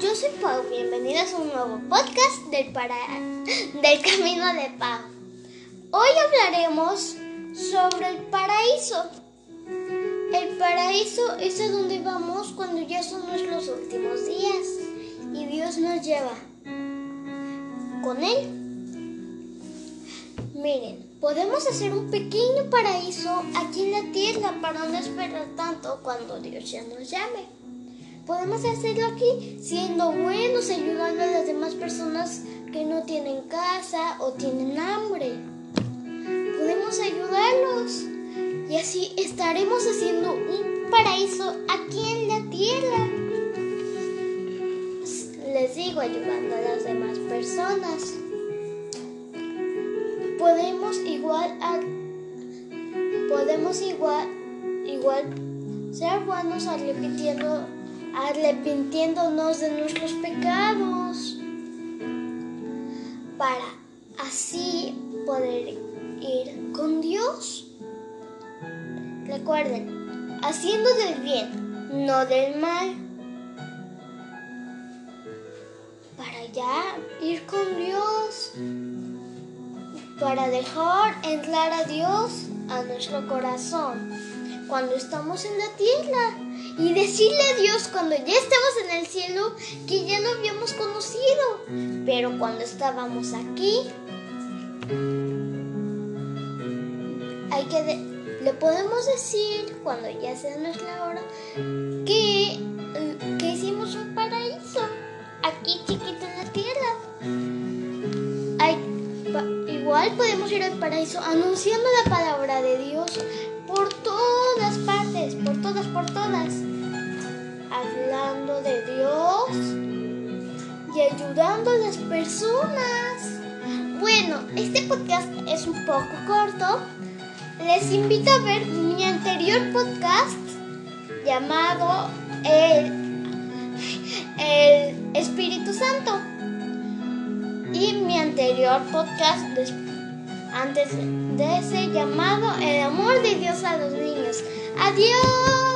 yo soy Pau, bienvenidas a un nuevo podcast del Camino de Pau. Hoy hablaremos sobre el paraíso. El paraíso es a donde vamos cuando ya son nuestros últimos días y Dios nos lleva con Él. Miren, podemos hacer un pequeño paraíso aquí en la tierra para no esperar tanto cuando Dios ya nos llame. Podemos hacerlo aquí siendo buenos, ayudando a las demás personas que no tienen casa o tienen hambre. Podemos ayudarlos y así estaremos haciendo un paraíso aquí en la tierra. Les digo, ayudando a las demás personas. Podemos igual a, podemos igual igual ser buenos arrepintiendo arrepintiéndonos de nuestros pecados, para así poder ir con Dios. Recuerden, haciendo del bien, no del mal, para ya ir con Dios, para dejar entrar a Dios a nuestro corazón cuando estamos en la tierra y decirle a Dios cuando ya estamos en el cielo que ya lo habíamos conocido. Pero cuando estábamos aquí, hay que le podemos decir cuando ya sea nuestra hora que, que hicimos un paraíso aquí chiquito en la tierra. igual podemos ir al paraíso anunciando la palabra de Dios por todas partes, por todas, por y ayudando a las personas. Bueno, este podcast es un poco corto. Les invito a ver mi anterior podcast llamado El, el Espíritu Santo y mi anterior podcast antes de ese llamado El amor de Dios a los niños. Adiós.